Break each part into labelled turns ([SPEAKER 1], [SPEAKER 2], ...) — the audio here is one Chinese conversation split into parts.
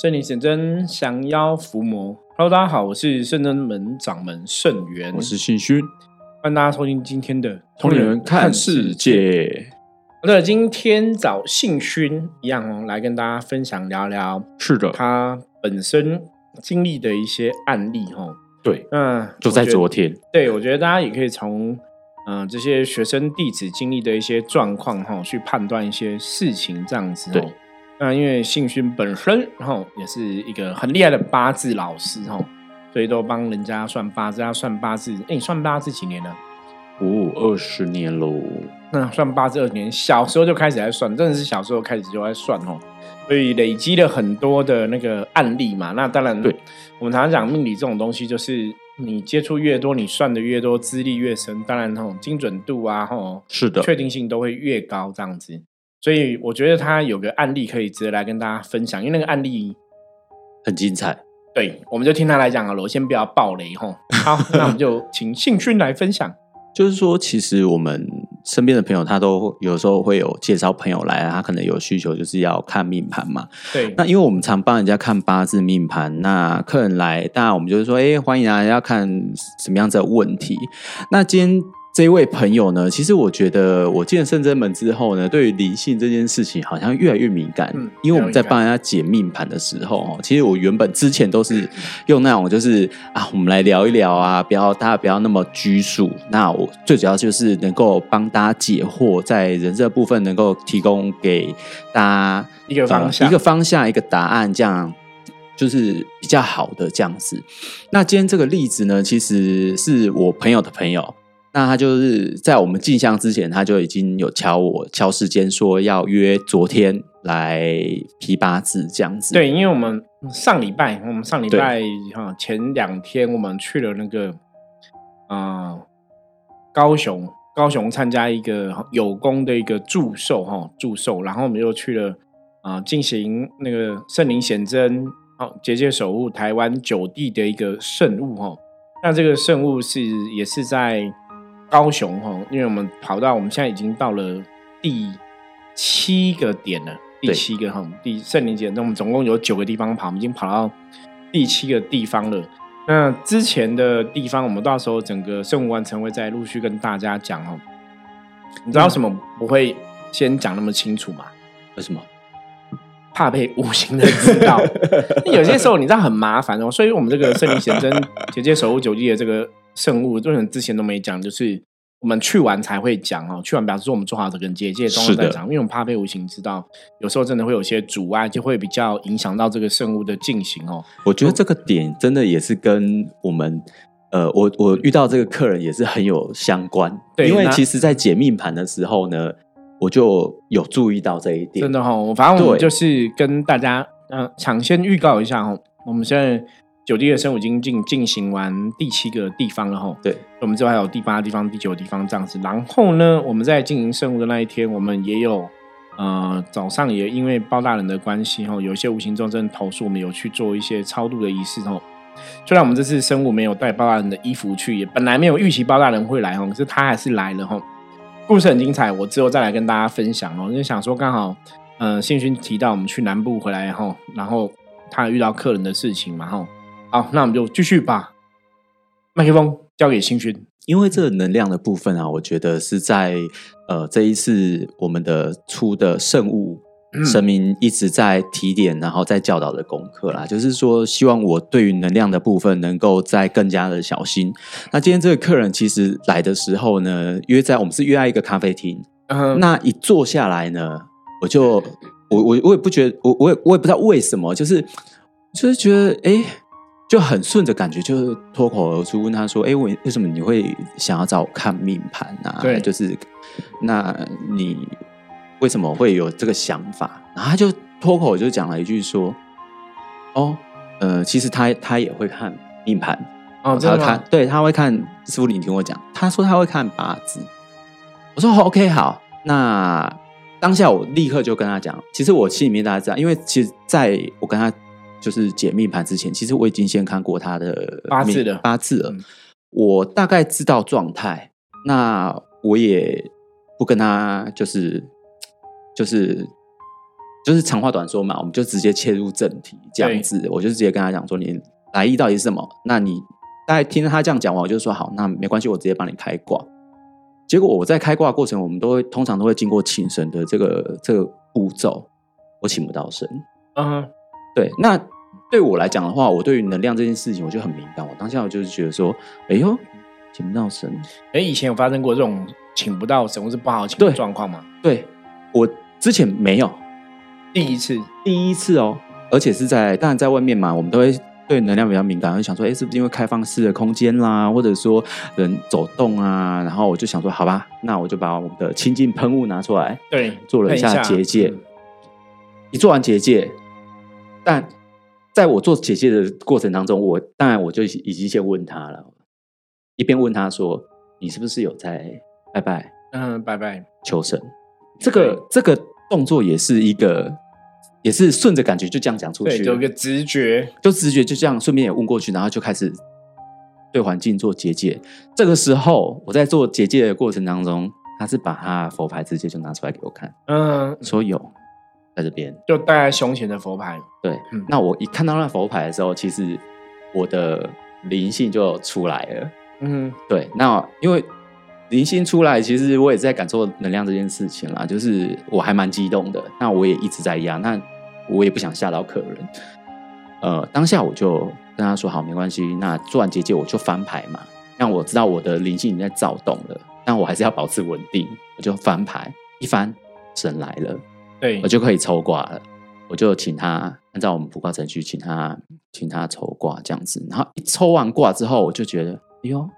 [SPEAKER 1] 圣灵显真，降妖伏魔。Hello，大家好，我是圣真门掌门圣元，
[SPEAKER 2] 我是信勋，
[SPEAKER 1] 欢迎大家收听今天的《
[SPEAKER 2] 通灵人看世界》。
[SPEAKER 1] 那今天找信勋一样哦，来跟大家分享聊聊，
[SPEAKER 2] 是的，
[SPEAKER 1] 他本身经历的一些案例哈。
[SPEAKER 2] 对，
[SPEAKER 1] 嗯
[SPEAKER 2] 就在昨天。
[SPEAKER 1] 对，我觉得大家也可以从嗯这些学生弟子经历的一些状况哈，去判断一些事情这样子哦。那因为信勋本身，然后也是一个很厉害的八字老师，哈，所以都帮人家算八字，要算八字。哎，你算八字几年了？
[SPEAKER 2] 哦，二十年喽。
[SPEAKER 1] 那算八字二十年，小时候就开始在算，真的是小时候开始就在算哦。所以累积了很多的那个案例嘛。那当然，
[SPEAKER 2] 对
[SPEAKER 1] 我们常常讲命理这种东西，就是你接触越多，你算的越多，资历越深，当然吼精准度啊，吼
[SPEAKER 2] 是的，
[SPEAKER 1] 确定性都会越高，这样子。所以我觉得他有个案例可以值得来跟大家分享，因为那个案例
[SPEAKER 2] 很精彩。
[SPEAKER 1] 对，我们就听他来讲好了，我先不要爆雷吼。好，那我们就请信勋来分享。
[SPEAKER 2] 就是说，其实我们身边的朋友，他都有时候会有介绍朋友来，他可能有需求，就是要看命盘嘛。
[SPEAKER 1] 对。
[SPEAKER 2] 那因为我们常帮人家看八字命盘，那客人来，当然我们就是说，哎，欢迎啊，要看什么样子的问题。那今天。这位朋友呢，其实我觉得我进了圣真门之后呢，对于灵性这件事情好像越来越敏感。嗯，因为我们在帮人家解命盘的时候，其实我原本之前都是用那种就是啊，我们来聊一聊啊，不要大家不要那么拘束。那我最主要就是能够帮大家解惑，在人这部分能够提供给大家
[SPEAKER 1] 一个方向、
[SPEAKER 2] 一个方向、一个答案，这样就是比较好的这样子。那今天这个例子呢，其实是我朋友的朋友。那他就是在我们进香之前，他就已经有敲我敲时间，说要约昨天来批八字这样子。
[SPEAKER 1] 对，因为我们上礼拜，我们上礼拜哈前两天我们去了那个啊高雄，高雄参加一个有功的一个祝寿哈祝寿，然后我们又去了啊进行那个圣灵显真哦结界守护台湾九地的一个圣物哈。那这个圣物是也是在。高雄哈，因为我们跑到我们现在已经到了第七个点了，第七个哈，第圣灵节，那我们总共有九个地方跑，我们已经跑到第七个地方了。那之前的地方，我们到时候整个圣物完成会再陆续跟大家讲哦。你知道什么不会先讲那么清楚吗？
[SPEAKER 2] 为什么？
[SPEAKER 1] 怕被无形的知道。有些时候你知道很麻烦哦，所以我们这个圣灵显真结界守护九地的这个。圣物，就之前都没讲，就是我们去完才会讲哦。去完表示说我们做好这个结界，都在讲，因为我们怕被无形知道，有时候真的会有些阻碍，就会比较影响到这个圣物的进行哦。
[SPEAKER 2] 我觉得这个点真的也是跟我们，呃，我我遇到这个客人也是很有相关。对，因为其实，在解命盘的时候呢，我就有注意到这一点。
[SPEAKER 1] 真的哈，反正我们就是跟大家嗯抢先预告一下哈，我们现在。九地的生物已经进进行完第七个地方了哈，
[SPEAKER 2] 对，
[SPEAKER 1] 我们之后还有第八地方、第九地方这样子。然后呢，我们在进行生物的那一天，我们也有呃早上也因为包大人的关系哈，有一些无形中真的投诉，我们有去做一些超度的仪式哈。虽然我们这次生物没有带包大人的衣服去，也本来没有预期包大人会来哈，可是他还是来了哈。故事很精彩，我之后再来跟大家分享哦。就想说刚好嗯，信勋提到我们去南部回来哈，然后他遇到客人的事情嘛哈。好，那我们就继续把麦克风交给新勋，
[SPEAKER 2] 因为这个能量的部分啊，我觉得是在呃这一次我们的出的圣物神明一直在提点，然后在教导的功课啦，就是说希望我对于能量的部分能够再更加的小心。那今天这个客人其实来的时候呢，约在我们是约在一个咖啡厅，那一坐下来呢，我就我我我也不觉得，我我也我也不知道为什么，就是就是觉得哎。就很顺着感觉，就是脱口而出问他说：“哎，为为什么你会想要找我看命盘啊？
[SPEAKER 1] 对，
[SPEAKER 2] 就是那你为什么会有这个想法？”然后他就脱口就讲了一句说：“哦，呃，其实他他也会看命盘
[SPEAKER 1] 哦，他
[SPEAKER 2] 看，对他会看师傅，你听我讲，他说他会看八字。我说 OK，好，那当下我立刻就跟他讲，其实我心里面大家知道，因为其实在我跟他。就是解命盘之前，其实我已经先看过他的
[SPEAKER 1] 八字了，
[SPEAKER 2] 八字了，我大概知道状态。那我也不跟他，就是就是就是长话短说嘛，我们就直接切入正题，这样子，我就直接跟他讲说，你来意到底是什么？那你大概听他这样讲完，我就说好，那没关系，我直接帮你开挂。结果我在开挂过程，我们都会通常都会经过请神的这个这个步骤，我请不到神。嗯，对。那对我来讲的话，我对于能量这件事情，我就很敏感。我当下我就是觉得说，哎呦，请不到神。
[SPEAKER 1] 哎，以前有发生过这种请不到神或是不好请的状况吗？
[SPEAKER 2] 对，我之前没有，
[SPEAKER 1] 第一次，
[SPEAKER 2] 第一次哦，而且是在当然在外面嘛，我们都会。对能量比较敏感，会想说，哎，是不是因为开放式的空间啦，或者说人走动啊？然后我就想说，好吧，那我就把我们的清净喷雾拿出来，
[SPEAKER 1] 对，
[SPEAKER 2] 做了一下结界。一做完结界，但在我做结界的过程当中，我当然我就已经先问他了，一边问他说，你是不是有在拜拜？
[SPEAKER 1] 嗯，拜拜
[SPEAKER 2] 求神。这个这个动作也是一个。也是顺着感觉就这样讲出去，
[SPEAKER 1] 有个直觉，
[SPEAKER 2] 就直觉就这样顺便也问过去，然后就开始对环境做结界。这个时候我在做结界的过程当中，他是把他佛牌直接就拿出来给我看，嗯，说有在这边，
[SPEAKER 1] 就戴在胸前的佛牌。
[SPEAKER 2] 对，那我一看到那佛牌的时候，其实我的灵性就出来了。嗯，对，那因为灵性出来，其实我也在感受能量这件事情啦，就是我还蛮激动的。那我也一直在压那。我也不想吓到客人，呃，当下我就跟他说：“好，没关系。那做完结界，我就翻牌嘛，让我知道我的灵性已经在躁动了。但我还是要保持稳定，我就翻牌，一翻神来了，
[SPEAKER 1] 对
[SPEAKER 2] 我就可以抽卦了。我就请他按照我们卜卦程序，请他请他抽卦这样子。然后一抽完卦之后，我就觉得，哎呦，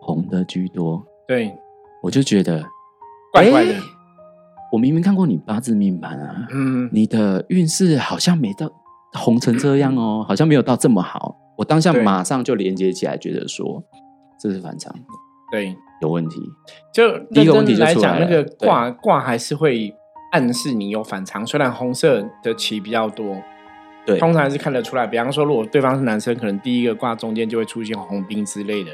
[SPEAKER 2] 红的居多。
[SPEAKER 1] 对，
[SPEAKER 2] 我就觉得
[SPEAKER 1] 怪怪的。”
[SPEAKER 2] 我明明看过你八字命盘啊，嗯，你的运势好像没到红成这样哦，好像没有到这么好。我当下马上就连接起来，觉得说这是反常，
[SPEAKER 1] 对，
[SPEAKER 2] 有问题。
[SPEAKER 1] 就
[SPEAKER 2] 第一个问题就
[SPEAKER 1] 来讲，那个卦卦还是会暗示你有反常，虽然红色的旗比较多，
[SPEAKER 2] 对，
[SPEAKER 1] 通常还是看得出来。比方说，如果对方是男生，可能第一个挂中间就会出现红兵之类的，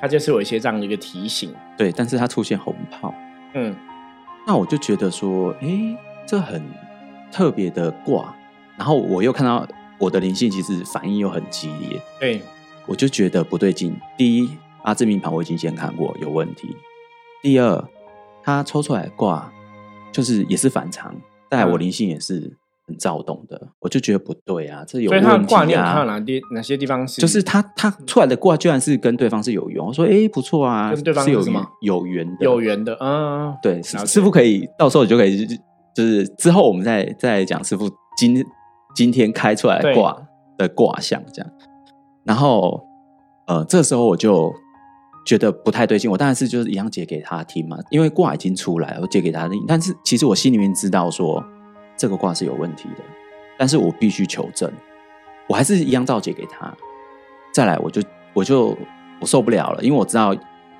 [SPEAKER 1] 它就是有一些这样的一个提醒。
[SPEAKER 2] 对，但是它出现红炮，嗯。那我就觉得说，哎，这很特别的卦，然后我又看到我的灵性其实反应又很激烈，
[SPEAKER 1] 对，
[SPEAKER 2] 我就觉得不对劲。第一，阿字命盘我已经先看过有问题；第二，他抽出来卦就是也是反常，但我灵性也是。很躁动的，我就觉得不对啊，这有问题啊！
[SPEAKER 1] 挂你看哪地哪些地方是？
[SPEAKER 2] 就是他他出来的卦居然是跟对方是有缘，我说哎不错啊，
[SPEAKER 1] 跟对方是
[SPEAKER 2] 有
[SPEAKER 1] 什么
[SPEAKER 2] 有缘的
[SPEAKER 1] 有缘的嗯，
[SPEAKER 2] 对，师傅可以到时候你就可以就是之后我们再再讲师傅今今天开出来卦的卦象这样，然后呃这时候我就觉得不太对劲，我当然是就是一样解给他听嘛，因为卦已经出来，我解给他听，但是其实我心里面知道说。这个卦是有问题的，但是我必须求证，我还是一样照解给他。再来，我就我就我受不了了，因为我知道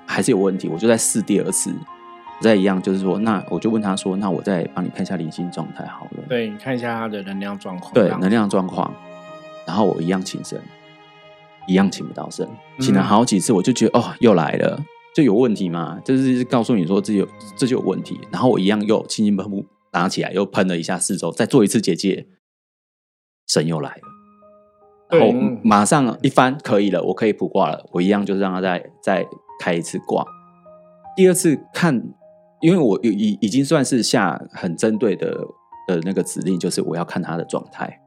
[SPEAKER 2] 还是有问题，我就再试第二次，我再一样，就是说，那我就问他说，那我再帮你看一下灵性状态好了。
[SPEAKER 1] 对，你看一下他的能量状况。
[SPEAKER 2] 对，能量状况。然后我一样请神，一样请不到神，请了好几次，我就觉得哦，又来了，就有问题嘛，就是告诉你说这有这就有问题。然后我一样又轻轻喷雾。拿起来又喷了一下四周，再做一次结界，神又来了，然后马上一翻可以了，我可以卜卦了。我一样就是让他再再开一次卦。第二次看，因为我已已经算是下很针对的的那个指令，就是我要看他的状态。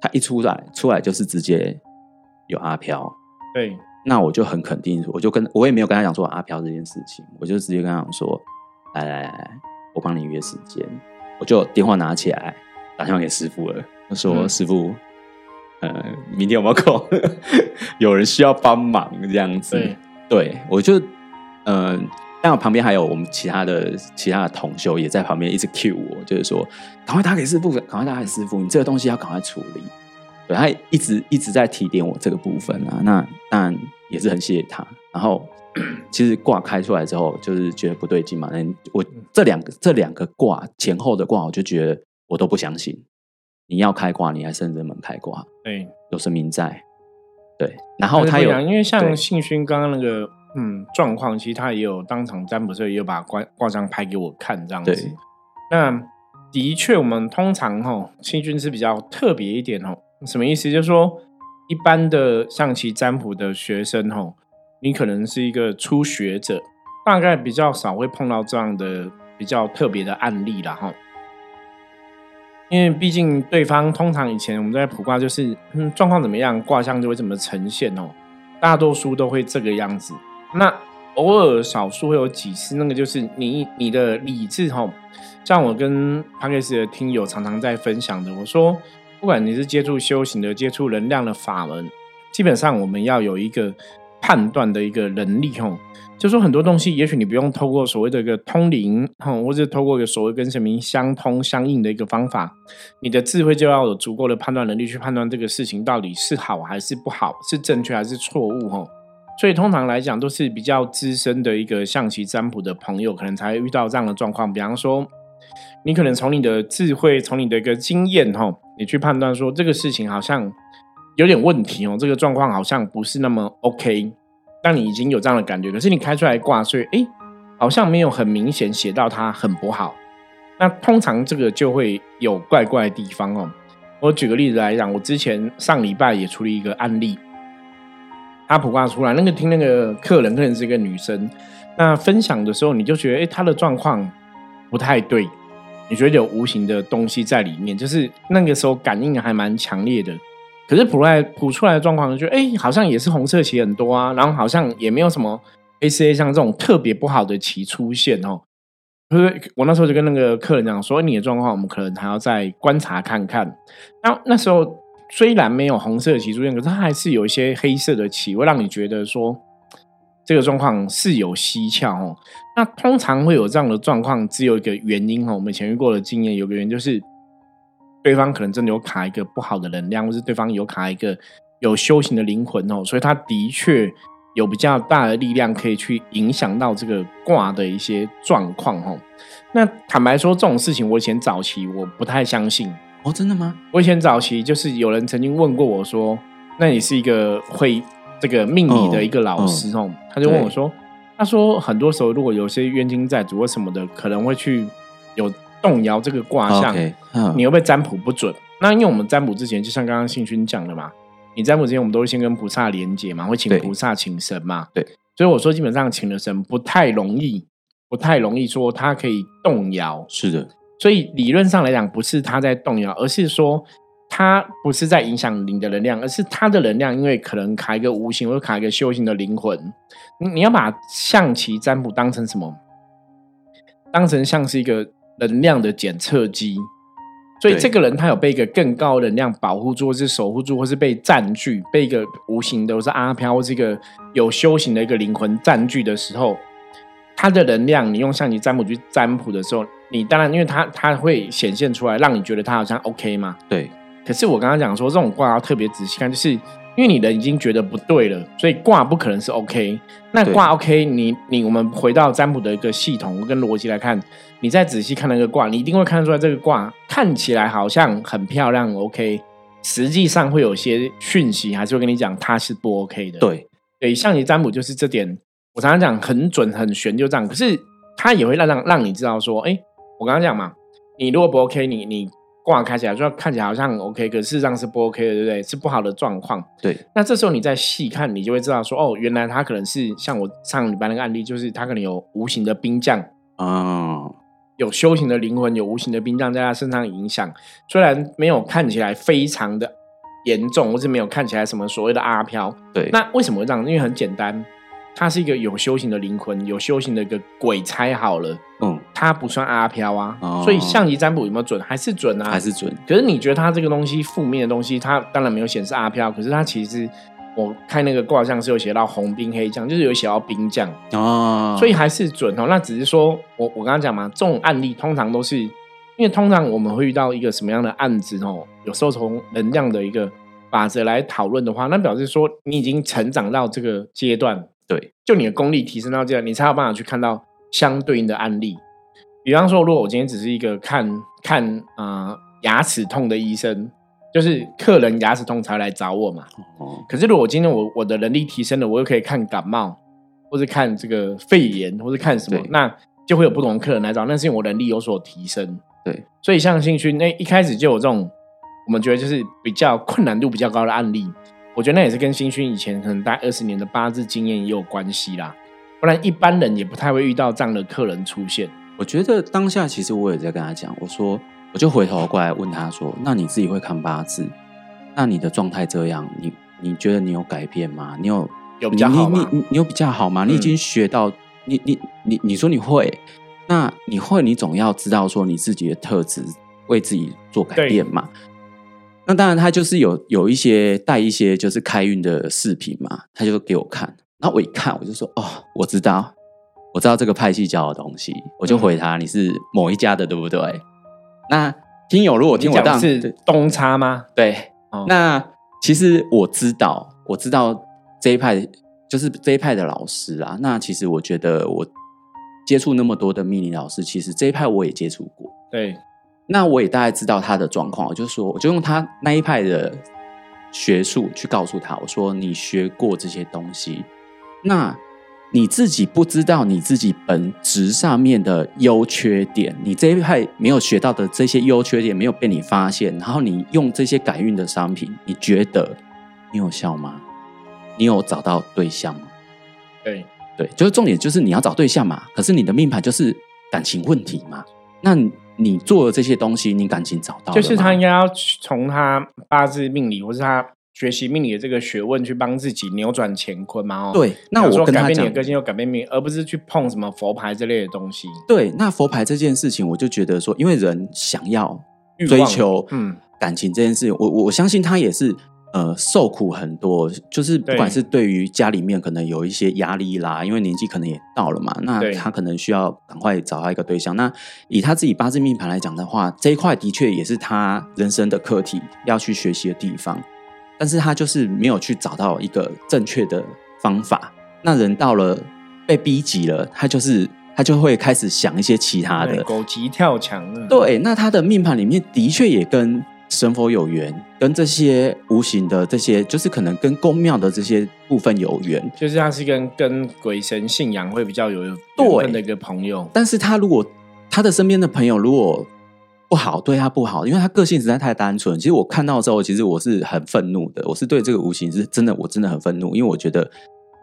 [SPEAKER 2] 他一出来出来就是直接有阿飘，
[SPEAKER 1] 对，
[SPEAKER 2] 那我就很肯定，我就跟我也没有跟他讲说阿飘这件事情，我就直接跟他讲说，来来来，我帮你约时间。我就电话拿起来打电话给师傅了，他说：“师傅，呃，明天有没有空？有人需要帮忙这样子。”对，我就呃，但我旁边还有我们其他的其他的同修也在旁边一直 cue 我，就是说：“赶快打给师傅，赶快打给师傅，你这个东西要赶快处理。”对他一直一直在提点我这个部分啊，那当然也是很谢谢他。然后。其实卦开出来之后，就是觉得不对劲嘛。那我这两个这两个卦前后的卦，我就觉得我都不相信。你要开卦，你还圣人门开卦，
[SPEAKER 1] 对，
[SPEAKER 2] 有神明在。对，然后他有，
[SPEAKER 1] 因为像信勋刚刚那个嗯状况，其实他也有当场占卜所以也有把卦卦象拍给我看这样子。那的确，我们通常哈，清军是比较特别一点哦。什么意思？就是说，一般的象棋占卜的学生哈，你可能是一个初学者，大概比较少会碰到这样的比较特别的案例了哈。因为毕竟对方通常以前我们在卜卦就是嗯状况怎么样，卦象就会怎么呈现哦。大多数都会这个样子。那偶尔少数会有几次，那个就是你你的理智哈。像我跟潘克斯的听友常常在分享的，我说不管你是接触修行的、接触能量的法门，基本上我们要有一个判断的一个能力吼。就说很多东西，也许你不用透过所谓的一个通灵哈，或者透过一个所谓跟神明相通相应的一个方法，你的智慧就要有足够的判断能力去判断这个事情到底是好还是不好，是正确还是错误吼。所以通常来讲，都是比较资深的一个象棋占卜的朋友，可能才会遇到这样的状况。比方说，你可能从你的智慧，从你的一个经验哈，你去判断说这个事情好像有点问题哦，这个状况好像不是那么 OK。但你已经有这样的感觉，可是你开出来卦，所以哎，好像没有很明显写到它很不好。那通常这个就会有怪怪的地方哦。我举个例子来讲，我之前上礼拜也出了一个案例，他卜卦出来，那个听那个客人，客人是一个女生，那分享的时候你就觉得哎，她的状况不太对，你觉得有无形的东西在里面，就是那个时候感应还蛮强烈的。可是普来普出来的状况，就哎，好像也是红色棋很多啊，然后好像也没有什么 A C A 像这种特别不好的棋出现哦。所以我那时候就跟那个客人讲说，你的状况我们可能还要再观察看看。那那时候虽然没有红色的棋出现，可是它还是有一些黑色的棋，会让你觉得说这个状况是有蹊跷哦。那通常会有这样的状况，只有一个原因哦。我们前遇过的经验，有个原因就是。对方可能真的有卡一个不好的能量，或是对方有卡一个有修行的灵魂哦，所以他的确有比较大的力量可以去影响到这个卦的一些状况哦。那坦白说，这种事情我以前早期我不太相信
[SPEAKER 2] 哦，真的吗？
[SPEAKER 1] 我以前早期就是有人曾经问过我说：“那你是一个会这个命理的一个老师哦？”他就问我说：“他说很多时候如果有些冤亲债主或什么的，可能会去有。”动摇这个卦象，你会不会占卜不准？那因为我们占卜之前，就像刚刚信勋讲的嘛，你占卜之前，我们都会先跟菩萨连接嘛，会请菩萨请神嘛。
[SPEAKER 2] 对，
[SPEAKER 1] 所以我说基本上请了神不太容易，不太容易说他可以动摇。
[SPEAKER 2] 是的，
[SPEAKER 1] 所以理论上来讲，不是他在动摇，而是说他不是在影响你的能量，而是它的能量因为可能卡一个无形，或者卡一个修行的灵魂。你你要把象棋占卜当成什么？当成像是一个。能量的检测机，所以这个人他有被一个更高能量保护住，或是守护住，或是被占据，被一个无形的，或是阿飘，或是一个有修行的一个灵魂占据的时候，他的能量，你用象棋占卜去占卜的时候，你当然因为他他会显现出来，让你觉得他好像 OK 嘛？
[SPEAKER 2] 对。
[SPEAKER 1] 可是我刚刚讲说，这种卦要特别仔细看，就是。因为你的已经觉得不对了，所以卦不可能是 OK。那卦 OK，你你我们回到占卜的一个系统跟逻辑来看，你再仔细看那个卦，你一定会看出来这个卦看起来好像很漂亮 OK，实际上会有些讯息还是会跟你讲它是不 OK 的。
[SPEAKER 2] 对
[SPEAKER 1] 对，象棋占卜就是这点，我常常讲很准很玄就这样。可是它也会让让让你知道说，哎，我刚刚讲嘛，你如果不 OK，你你。卦开起来就看起来好像很 OK，可事实上是不 OK 的，对不对？是不好的状况。
[SPEAKER 2] 对，
[SPEAKER 1] 那这时候你再细看，你就会知道说，哦，原来他可能是像我上礼拜那个案例，就是他可能有无形的兵将啊，有修行的灵魂，有无形的冰将在他身上影响。虽然没有看起来非常的严重，或是没有看起来什么所谓的阿飘。
[SPEAKER 2] 对，
[SPEAKER 1] 那为什么会这样？因为很简单。他是一个有修行的灵魂，有修行的一个鬼差好了，嗯，他不算阿飘啊，所以象棋占卜有没有准？还是准啊，
[SPEAKER 2] 还是准。
[SPEAKER 1] 可是你觉得他这个东西负面的东西，他当然没有显示阿飘，可是他其实我看那个卦象是有写到红兵黑将，就是有写到兵将哦，所以还是准哦。那只是说我我刚刚讲嘛，这种案例通常都是因为通常我们会遇到一个什么样的案子哦？有时候从能量的一个法则来讨论的话，那表示说你已经成长到这个阶段。
[SPEAKER 2] 对，
[SPEAKER 1] 就你的功力提升到这样，你才有办法去看到相对应的案例。比方说，如果我今天只是一个看看啊牙齿痛的医生，就是客人牙齿痛才来找我嘛。哦。可是如果今天我我的能力提升了，我又可以看感冒，或是看这个肺炎，或是看什么，那就会有不同的客人来找。那是因为我能力有所提升。
[SPEAKER 2] 对，
[SPEAKER 1] 所以像兴趣那一开始就有这种，我们觉得就是比较困难度比较高的案例。我觉得那也是跟新勋以前可能大概二十年的八字经验也有关系啦，不然一般人也不太会遇到这样的客人出现。
[SPEAKER 2] 我觉得当下其实我也在跟他讲，我说我就回头过来问他说：“那你自己会看八字？那你的状态这样，你你觉得你有改变吗？你有
[SPEAKER 1] 有比较好吗？
[SPEAKER 2] 你你有比较好吗？你已经学到，你你你你说你会，那你会，你总要知道说你自己的特质，为自己做改变嘛。”那当然，他就是有有一些带一些就是开运的视频嘛，他就给我看。然后我一看，我就说：“哦，我知道，我知道这个派系教的东西。”我就回他：“你是某一家的，对不对？”那听友如果听我
[SPEAKER 1] 讲是东差吗？
[SPEAKER 2] 对。那其实我知道，我知道这一派就是这一派的老师啊。那其实我觉得我接触那么多的命理老师，其实这一派我也接触过。
[SPEAKER 1] 对。
[SPEAKER 2] 那我也大概知道他的状况，我就说，我就用他那一派的学术去告诉他，我说你学过这些东西，那你自己不知道你自己本质上面的优缺点，你这一派没有学到的这些优缺点没有被你发现，然后你用这些改运的商品，你觉得你有效吗？你有找到对象吗？
[SPEAKER 1] 对
[SPEAKER 2] 对，就是重点就是你要找对象嘛，可是你的命盘就是感情问题嘛，那。你做的这些东西，你感情找到？
[SPEAKER 1] 就是他应该要从他八字命理，或是他学习命理的这个学问，去帮自己扭转乾坤嘛？哦，
[SPEAKER 2] 对。那我跟他
[SPEAKER 1] 讲，改变你的个性，又改变命，而不是去碰什么佛牌这类的东西。
[SPEAKER 2] 对，那佛牌这件事情，我就觉得说，因为人想要追求嗯感情这件事情，我我相信他也是。呃，受苦很多，就是不管是对于家里面可能有一些压力啦，因为年纪可能也到了嘛，那他可能需要赶快找到一个对象。那以他自己八字命盘来讲的话，这一块的确也是他人生的课题要去学习的地方，但是他就是没有去找到一个正确的方法。那人到了被逼急了，他就是他就会开始想一些其他的，
[SPEAKER 1] 狗急跳墙了。
[SPEAKER 2] 对，那他的命盘里面的确也跟。神佛有缘，跟这些无形的这些，就是可能跟宫庙的这些部分有缘，
[SPEAKER 1] 就是他是跟跟鬼神信仰会比较有缘分的一个朋友。
[SPEAKER 2] 但是他如果他的身边的朋友如果不好，对他不好，因为他个性实在太单纯。其实我看到之后，其实我是很愤怒的。我是对这个无形是真的，我真的很愤怒，因为我觉得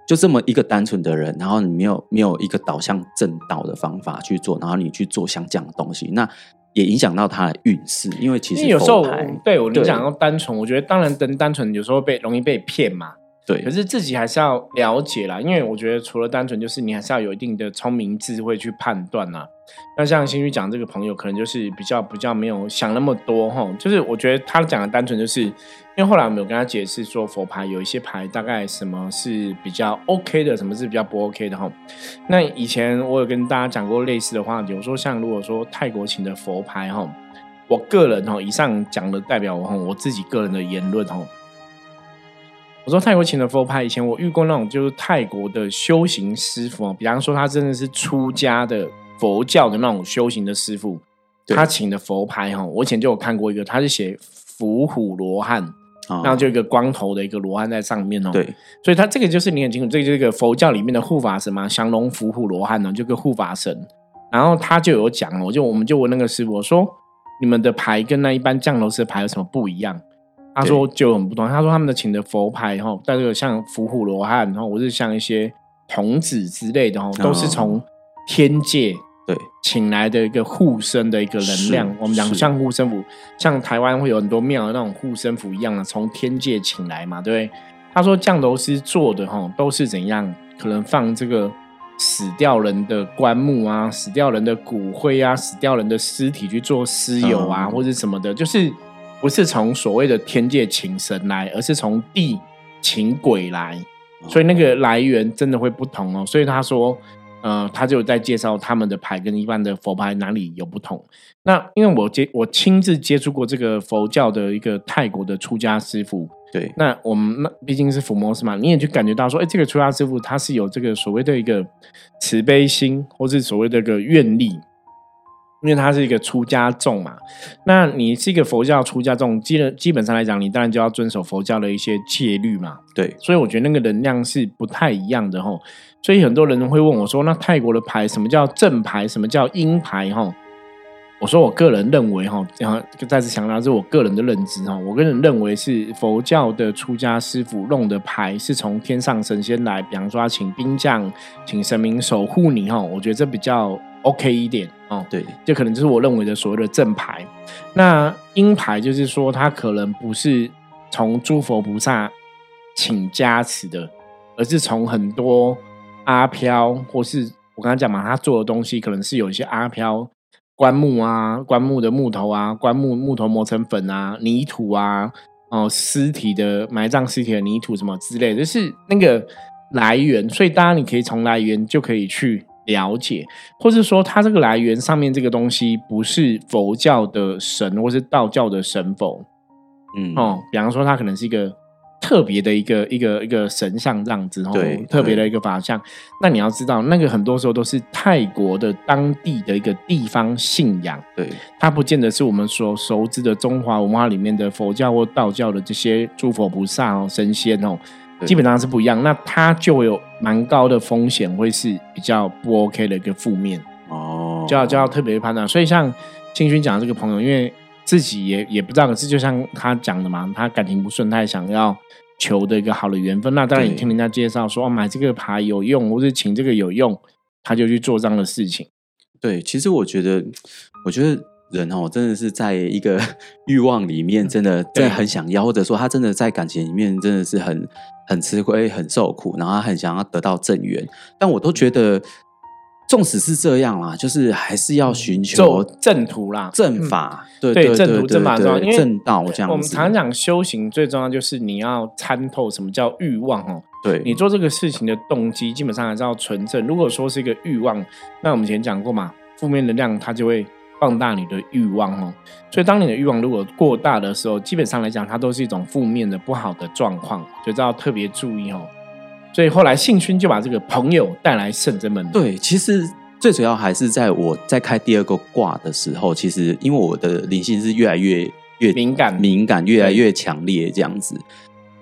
[SPEAKER 2] 就这么一个单纯的人，然后你没有没有一个导向正道的方法去做，然后你去做像这样的东西，那。也影响到他的运势，因为其实
[SPEAKER 1] 有时候对我你讲到单纯，我觉得当然单单纯有时候被容易被骗嘛。
[SPEAKER 2] 对，
[SPEAKER 1] 可是自己还是要了解啦，因为我觉得除了单纯，就是你还是要有一定的聪明智慧去判断呐。那像新宇讲这个朋友，可能就是比较比较没有想那么多哈。就是我觉得他讲的单纯，就是因为后来我们有跟他解释说，佛牌有一些牌大概什么是比较 OK 的，什么是比较不 OK 的哈。那以前我有跟大家讲过类似的话比如说像如果说泰国请的佛牌哈，我个人哈以上讲的代表我哈我自己个人的言论哈。我说泰国请的佛牌，以前我遇过那种就是泰国的修行师傅哦，比方说他真的是出家的佛教的那种修行的师傅，他请的佛牌哈，我以前就有看过一个，他是写伏虎罗汉，然后就一个光头的一个罗汉在上面哦，
[SPEAKER 2] 对，
[SPEAKER 1] 所以他这个就是你很清楚，这个就是一个佛教里面的护法神嘛，降龙伏虎罗汉呢，就个护法神，然后他就有讲，哦就我们就问那个师傅，我说你们的牌跟那一般降龙师的牌有什么不一样？他说就很不同。他说他们的请的佛牌哈，带个像伏虎罗汉，然后或是像一些童子之类的哈，都是从天界
[SPEAKER 2] 对
[SPEAKER 1] 请来的一个护身的一个能量。我们讲像护身符，像台湾会有很多庙的那种护身符一样的，从天界请来嘛，对不对？他说降头师做的哈，都是怎样？可能放这个死掉人的棺木啊，死掉人的骨灰啊，死掉人的尸体去做尸油啊，或者什么的，就是。不是从所谓的天界请神来，而是从地请鬼来，所以那个来源真的会不同哦。所以他说，呃，他就在介绍他们的牌跟一般的佛牌哪里有不同。那因为我接我亲自接触过这个佛教的一个泰国的出家师傅，
[SPEAKER 2] 对，
[SPEAKER 1] 那我们那毕竟是伏魔师嘛，你也就感觉到说，哎，这个出家师傅他是有这个所谓的一个慈悲心，或是所谓的一个愿力。因为他是一个出家众嘛，那你是一个佛教出家众，基本基本上来讲，你当然就要遵守佛教的一些戒律嘛。
[SPEAKER 2] 对，
[SPEAKER 1] 所以我觉得那个能量是不太一样的吼。所以很多人会问我说：“那泰国的牌什么叫正牌？什么叫阴牌？”吼，我说我个人认为哈，然后再次强调是我个人的认知哈，我个人认为是佛教的出家师傅弄的牌是从天上神仙来，比方说请兵将，请神明守护你哈，我觉得这比较 OK 一点哦。
[SPEAKER 2] 对，
[SPEAKER 1] 这可能就是我认为的所谓的正牌。那阴牌就是说，它可能不是从诸佛菩萨请加持的，而是从很多阿飘或是我刚才讲嘛，他做的东西可能是有一些阿飘。棺木啊，棺木的木头啊，棺木木头磨成粉啊，泥土啊，哦，尸体的埋葬尸体的泥土什么之类，就是那个来源。所以，当然你可以从来源就可以去了解，或是说它这个来源上面这个东西不是佛教的神，或是道教的神佛，嗯，哦，比方说它可能是一个。特别的一个一个一个神像这样子，
[SPEAKER 2] 对，
[SPEAKER 1] 特别的一个法像。那你要知道，那个很多时候都是泰国的当地的一个地方信仰，
[SPEAKER 2] 对，
[SPEAKER 1] 它不见得是我们所熟知的中华文化里面的佛教或道教的这些诸佛菩萨哦、神仙哦，基本上是不一样。那它就有蛮高的风险，会是比较不 OK 的一个负面哦，就要就要特别判断。所以像清勋讲这个朋友，因为。自己也也不知道，可是就像他讲的嘛，他感情不顺，他也想要求的一个好的缘分。那当然，你听人家介绍说买这个牌有用，或者请这个有用，他就去做这样的事情。
[SPEAKER 2] 对，其实我觉得，我觉得人哦，真的是在一个 欲望里面，真的真的很想要，或者说他真的在感情里面真的是很很吃亏、很受苦，然后他很想要得到正缘。但我都觉得。纵使是这样啦，就是还是要寻求
[SPEAKER 1] 正途啦，
[SPEAKER 2] 正法，对对
[SPEAKER 1] 正途正法重要，因为
[SPEAKER 2] 正道这样。
[SPEAKER 1] 我们常讲修行最重要就是你要参透什么叫欲望哦。
[SPEAKER 2] 对
[SPEAKER 1] 你做这个事情的动机，基本上还是要纯正。如果说是一个欲望，那我们以前讲过嘛，负面能量它就会放大你的欲望哦。所以当你的欲望如果过大的时候，基本上来讲，它都是一种负面的不好的状况，所以要特别注意哦。所以后来信勋就把这个朋友带来圣真门。
[SPEAKER 2] 对，其实最主要还是在我在开第二个卦的时候，其实因为我的灵性是越来越越
[SPEAKER 1] 敏感，
[SPEAKER 2] 敏感越来越强烈这样子。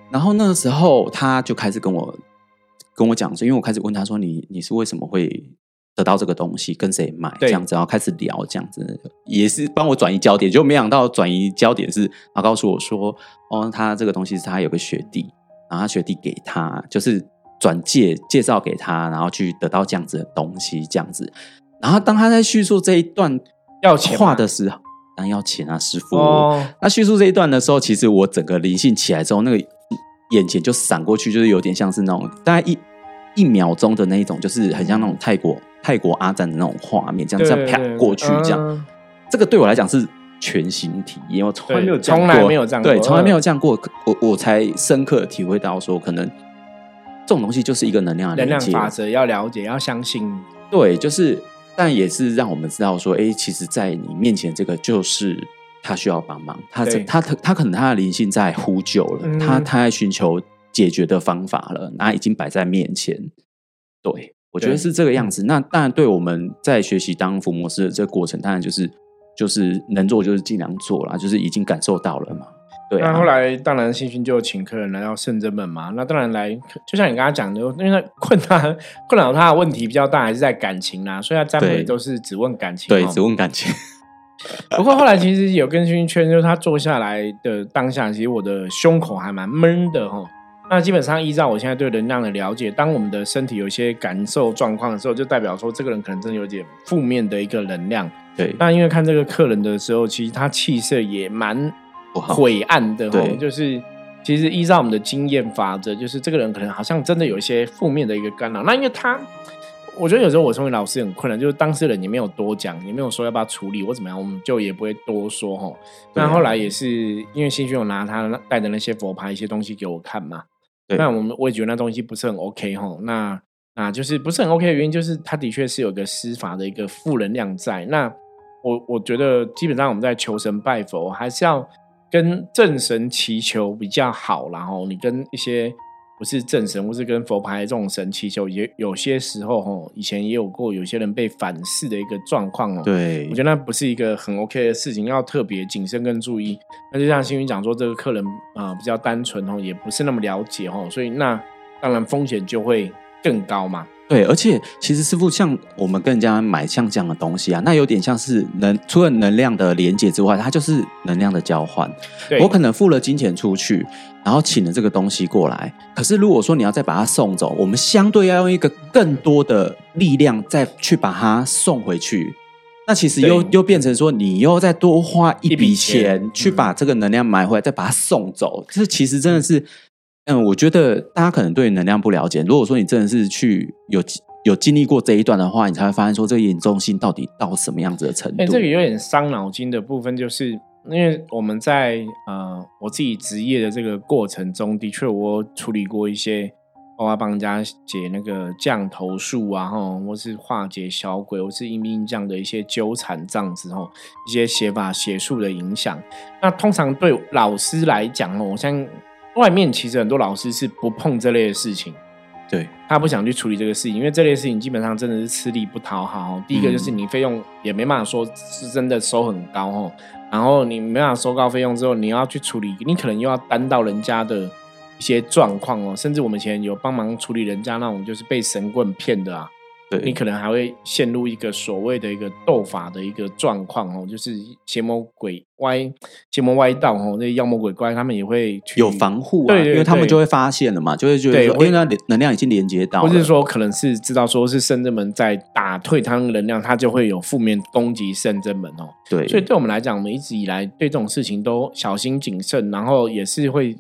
[SPEAKER 2] 然后那个时候他就开始跟我跟我讲说，因为我开始问他说：“你你是为什么会得到这个东西？跟谁买？”这样子，然后开始聊这样子，也是帮我转移焦点。就没想到转移焦点是他告诉我说：“哦，他这个东西是他有个学弟，然后他学弟给他就是。”转介介绍给他，然后去得到这样子的东西，这样子。然后当他在叙述这一段
[SPEAKER 1] 要钱
[SPEAKER 2] 话的时候，当然要钱啊，师傅。哦。那叙述这一段的时候，其实我整个灵性起来之后，那个眼前就闪过去，就是有点像是那种大概一一秒钟的那一种，就是很像那种泰国泰国阿赞的那种画面，这样这样啪过去，这样。这个对我来讲是全新体验，我从来没有
[SPEAKER 1] 从来没有这样
[SPEAKER 2] 对，从来没有这样过，我我才深刻的体会到说可能。这种东西就是一个能量
[SPEAKER 1] 能量法则，要了解，要相信。
[SPEAKER 2] 对，就是，但也是让我们知道说，哎，其实，在你面前这个就是他需要帮忙，他他他他可能他的灵性在呼救了，他他在寻求解决的方法了，那已经摆在面前。对，我觉得是这个样子。那当然，对我们在学习当伏魔师的这个过程，当然就是就是能做就是尽量做啦，就是已经感受到了嘛。
[SPEAKER 1] 对那后来当然信勋就请客人来到圣真门嘛。那当然来，就像你刚刚讲的，因为困他困扰他的问题比较大，还是在感情啦，所以他占卜都是只问感情。
[SPEAKER 2] 对，只问感情。
[SPEAKER 1] 不过后来其实有跟新勋确认，就是他坐下来的当下，其实我的胸口还蛮闷的哈。那基本上依照我现在对能量的了解，当我们的身体有一些感受状况的时候，就代表说这个人可能真的有点负面的一个能量。
[SPEAKER 2] 对。
[SPEAKER 1] 那因为看这个客人的时候，其实他气色也蛮。晦暗的对，就是其实依照我们的经验法则，就是这个人可能好像真的有一些负面的一个干扰。那因为他，我觉得有时候我身为老师很困难，就是当事人也没有多讲，也没有说要不要处理或怎么样，我们就也不会多说哈。那后来也是因为新勋有拿他带的那些佛牌一些东西给我看嘛，那我们我也觉得那东西不是很 OK 哈。那啊就是不是很 OK 的原因，就是它的确是有个司法的一个负能量在。那我我觉得基本上我们在求神拜佛还是要。跟正神祈求比较好，然后你跟一些不是正神，或是跟佛牌这种神祈求，也有些时候吼，以前也有过有些人被反噬的一个状况哦。
[SPEAKER 2] 对，
[SPEAKER 1] 我觉得那不是一个很 OK 的事情，要特别谨慎跟注意。那就像星云讲说，这个客人啊比较单纯哦，也不是那么了解哦，所以那当然风险就会更高嘛。
[SPEAKER 2] 对，而且其实师傅像我们跟人家买像这样的东西啊，那有点像是能除了能量的连接之外，它就是能量的交换。我可能付了金钱出去，然后请了这个东西过来。可是如果说你要再把它送走，我们相对要用一个更多的力量再去把它送回去。那其实又又变成说，你又再多花一
[SPEAKER 1] 一笔钱
[SPEAKER 2] 去把这个能量买回来，再把它送走。这其实真的是，嗯，我觉得大家可能对能量不了解。如果说你真的是去有有经历过这一段的话，你才会发现说这个严重性到底到什么样子的程度。
[SPEAKER 1] 哎、这个有点伤脑筋的部分，就是因为我们在呃我自己职业的这个过程中，的确我处理过一些，包括帮人家解那个降头术啊，哈，或是化解小鬼，或是阴兵这样的一些纠缠这样子，吼，一些写法写术的影响。那通常对老师来讲，哦，我相信外面其实很多老师是不碰这类的事情。
[SPEAKER 2] 对
[SPEAKER 1] 他不想去处理这个事情，因为这类事情基本上真的是吃力不讨好哦。第一个就是你费用也没办法说是真的收很高哦，然后你没办法收高费用之后，你要去处理，你可能又要担到人家的一些状况哦，甚至我们以前有帮忙处理人家那种就是被神棍骗的啊，
[SPEAKER 2] 对，
[SPEAKER 1] 你可能还会陷入一个所谓的一个斗法的一个状况哦，就是邪魔鬼歪、邪魔歪道哦，那妖魔鬼怪他们也会去
[SPEAKER 2] 有防护啊，
[SPEAKER 1] 对对
[SPEAKER 2] 因为他们就会发现了嘛，就会觉得说，
[SPEAKER 1] 对
[SPEAKER 2] 因为那能量已经连接到了，
[SPEAKER 1] 或是说可能是知道说是圣真门在打退他们的能量，他就会有负面攻击圣真门哦。
[SPEAKER 2] 对，
[SPEAKER 1] 所以对我们来讲，我们一直以来对这种事情都小心谨慎，然后也是会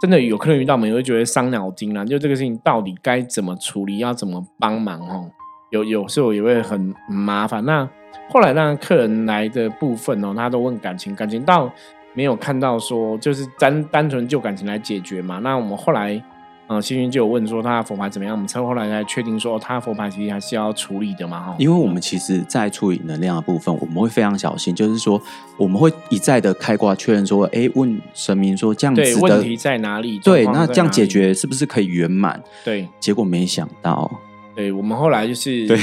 [SPEAKER 1] 真的有客人遇到我们也会觉得伤脑筋啦，就这个事情到底该怎么处理，要怎么帮忙哦。有有时候也会很很麻烦。那后来让客人来的部分哦，他都问感情，感情到没有看到说就是单单纯就感情来解决嘛。那我们后来。嗯，幸运就有问说他的佛牌怎么样，我们才后来才确定说，哦他佛牌其实还是要处理的嘛，哈。
[SPEAKER 2] 因为我们其实，在处理能量的部分，我们会非常小心，就是说，我们会一再的开挂确认说，哎，问神明说这样
[SPEAKER 1] 对，
[SPEAKER 2] 子的，
[SPEAKER 1] 问题在哪里？
[SPEAKER 2] 对，那这样解？决是不是可以圆满？
[SPEAKER 1] 对，
[SPEAKER 2] 结果没想到，
[SPEAKER 1] 对，我们后来就是
[SPEAKER 2] 对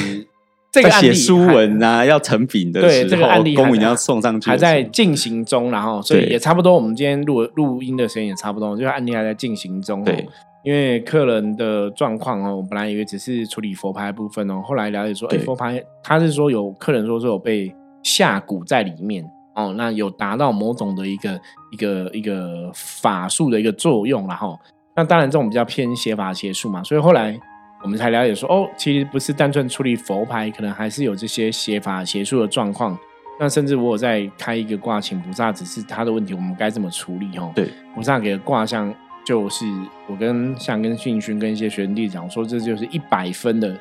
[SPEAKER 1] 这个案例
[SPEAKER 2] 写书文啊，要成品的
[SPEAKER 1] 对
[SPEAKER 2] 时候，
[SPEAKER 1] 这个案例还
[SPEAKER 2] 公文要送上去
[SPEAKER 1] 还在进行中，然后所以也差不多。我们今天录录音的时间也差不多，就是案例还在进行中。哦
[SPEAKER 2] 对，
[SPEAKER 1] 因为客人的状况哦，我本来以为只是处理佛牌的部分哦，后来了解说，哎，
[SPEAKER 2] 对
[SPEAKER 1] 佛牌他是说有客人说是有被下蛊在里面哦，那有达到某种的一个一个一个法术的一个作用，然后那当然这种比较偏邪法邪术嘛，所以后来我们才了解说，哦，其实不是单纯处理佛牌，可能还是有这些邪法邪术的状况。那甚至我有在开一个卦，请菩萨只是他的问题，我们该怎么处理哦？
[SPEAKER 2] 对，
[SPEAKER 1] 菩萨给的卦象就是我跟像跟信勋跟一些学生弟讲说，这就是一百分的，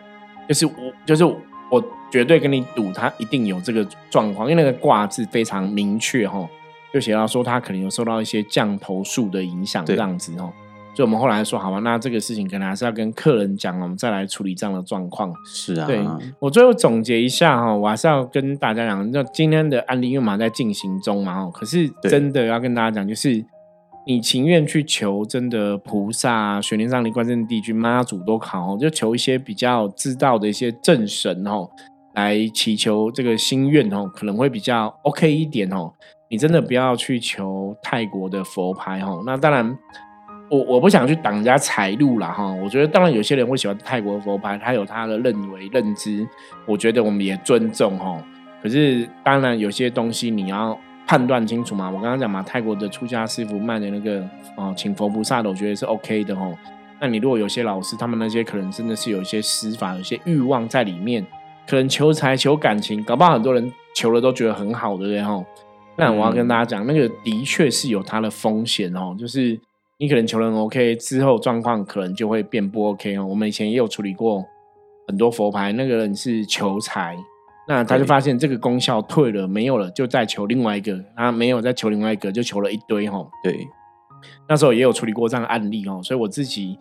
[SPEAKER 1] 就是我就是我绝对跟你赌，他一定有这个状况，因为那个卦字非常明确哈、哦，就写到说他可能有受到一些降头术的影响这样子哦。所以我们后来说，好吧，那这个事情可能还是要跟客人讲，我们再来处理这样的状况。
[SPEAKER 2] 是啊，
[SPEAKER 1] 对我最后总结一下哈，我还是要跟大家讲，那今天的案例因为马上在进行中嘛，哦，可是真的要跟大家讲，就是你情愿去求真的菩萨、玄天上帝、关圣帝君、妈祖都好，就求一些比较知道的一些正神哦，来祈求这个心愿哦，可能会比较 OK 一点哦。你真的不要去求泰国的佛牌哦，那当然。我我不想去挡人家财路啦哈，我觉得当然有些人会喜欢泰国佛牌，他有他的认为认知，我觉得我们也尊重哈。可是当然有些东西你要判断清楚嘛。我刚刚讲嘛，泰国的出家师傅卖的那个哦，请佛菩萨的，我觉得是 OK 的哦。那你如果有些老师，他们那些可能真的是有一些施法，有些欲望在里面，可能求财求感情，搞不好很多人求了都觉得很好，对不对哈？那我要跟大家讲，那个的确是有它的风险哦，就是。你可能求人 OK 之后，状况可能就会变不 OK 哦。我们以前也有处理过很多佛牌，那个人是求财，那他就发现这个功效退了没有了，就再求另外一个，他没有再求另外一个，就求了一堆哈。
[SPEAKER 2] 对，
[SPEAKER 1] 那时候也有处理过这样的案例哦，所以我自己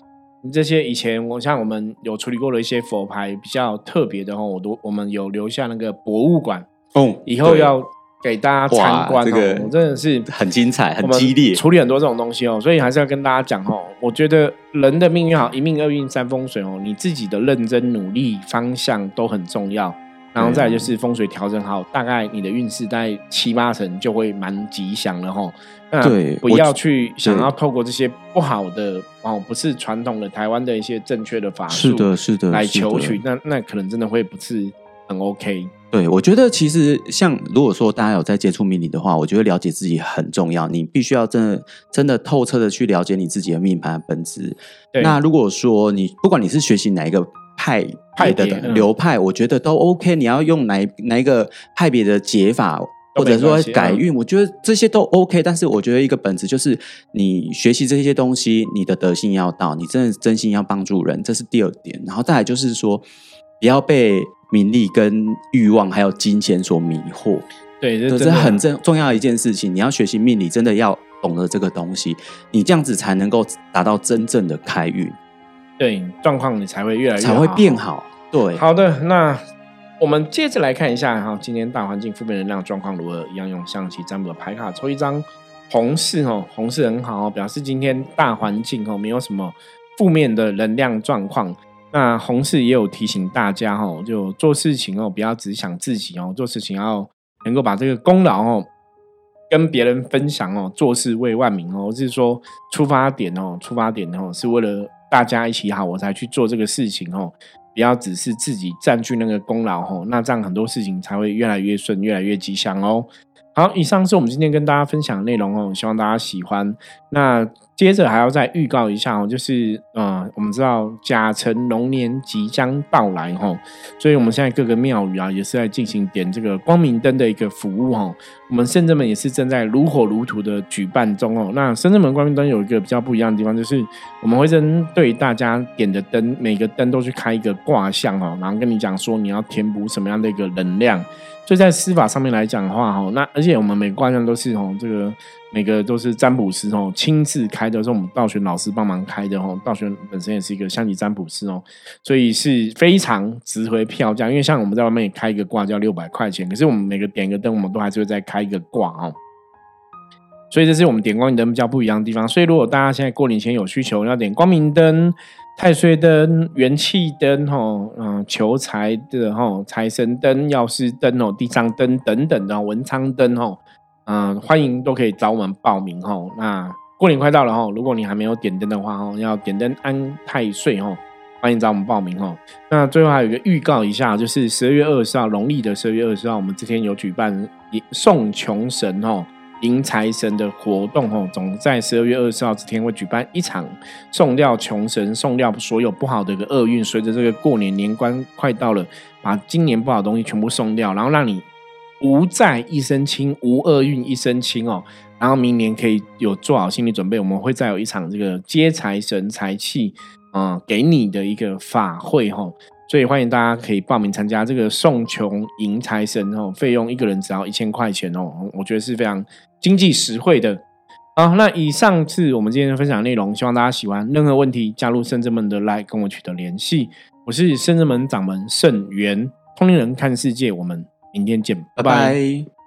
[SPEAKER 1] 这些以前我像我们有处理过的一些佛牌比较特别的哦，我都我们有留下那个博物馆，
[SPEAKER 2] 哦，
[SPEAKER 1] 以后要给大家参观哦。真的是
[SPEAKER 2] 很精彩，很激烈，
[SPEAKER 1] 处理很多这种东西哦，所以还是要跟大家讲哦。我觉得人的命运好，一命二运三风水哦，你自己的认真努力方向都很重要。然后再就是风水调整好，大概你的运势在七八成就会蛮吉祥了哈。
[SPEAKER 2] 对，
[SPEAKER 1] 不要去想要透过这些不好的哦，不是传统的台湾的一些正确的法术，
[SPEAKER 2] 是的，是的，
[SPEAKER 1] 来求取，那那可能真的会不是很 OK。
[SPEAKER 2] 对，我觉得其实像如果说大家有在接触命理的话，我觉得了解自己很重要。你必须要真的真的透彻的去了解你自己的命盘本质。那如果说你不管你是学习哪一个派派的流派，我觉得都 OK。你要用哪哪一个派别的解法，或者说改运，我觉得这些都 OK。但是我觉得一个本质就是你学习这些东西，你的德性要到，你真的真心要帮助人，这是第二点。然后再来就是说，不要被。名利跟欲望还有金钱所迷惑，
[SPEAKER 1] 对，
[SPEAKER 2] 这是很重重要的一件事情。你要学习命理，真的要懂得这个东西，你这样子才能够达到真正的开运。
[SPEAKER 1] 对，状况你才会越来越
[SPEAKER 2] 才会变好。对，
[SPEAKER 1] 好的，那我们接着来看一下哈，今天大环境负面能量状况如何？一样用象棋占卜的牌卡抽一张红四哦，红四很好哦，表示今天大环境哦没有什么负面的能量状况。那红事也有提醒大家哈，就做事情哦，不要只想自己哦，做事情要能够把这个功劳哦跟别人分享哦，做事为万民哦，是说出发点哦，出发点哦是为了大家一起好，我才去做这个事情哦，不要只是自己占据那个功劳哦，那这样很多事情才会越来越顺，越来越吉祥哦。好，以上是我们今天跟大家分享的内容哦，希望大家喜欢。那接着还要再预告一下哦，就是呃，我们知道甲辰龙年即将到来哈，所以我们现在各个庙宇啊也是在进行点这个光明灯的一个服务哈。我们深圳门也是正在如火如荼的举办中哦。那深圳门光明灯有一个比较不一样的地方，就是我们会针对大家点的灯，每个灯都去开一个卦象哦，然后跟你讲说你要填补什么样的一个能量。所以在司法上面来讲的话，哈，那而且我们每个卦象都是哦，这个每个都是占卜师哦亲自开的，是我们道玄老师帮忙开的哦。道玄本身也是一个象棋占卜师哦，所以是非常值回票价。因为像我们在外面开一个卦就要六百块钱，可是我们每个点一个灯，我们都还是会再开一个卦哦。所以这是我们点光明灯比较不一样的地方。所以如果大家现在过年前有需求要点光明灯。太岁灯、元气灯、吼，嗯，求财的吼，财神灯、药师灯哦，地藏灯等等的文昌灯吼，嗯，欢迎都可以找我们报名吼。那过年快到了吼，如果你还没有点灯的话吼，要点灯安太岁吼，欢迎找我们报名吼。那最后还有一个预告一下，就是十二月二十号，农历的十二月二十号，我们这天有举办送穷神吼。迎财神的活动哦，总在十二月二十号这天会举办一场送掉穷神、送掉所有不好的一个厄运。随着这个过年年关快到了，把今年不好的东西全部送掉，然后让你无债一身轻，无厄运一身轻哦。然后明年可以有做好心理准备，我们会再有一场这个接财神财气啊给你的一个法会哈。所以欢迎大家可以报名参加这个送穷迎财神哦，费用一个人只要一千块钱哦，我觉得是非常。经济实惠的，好，那以上是我们今天的分享内容，希望大家喜欢。任何问题，加入圣智门的来跟我取得联系。我是圣智门掌门圣元，通灵人看世界，我们明天见，拜拜。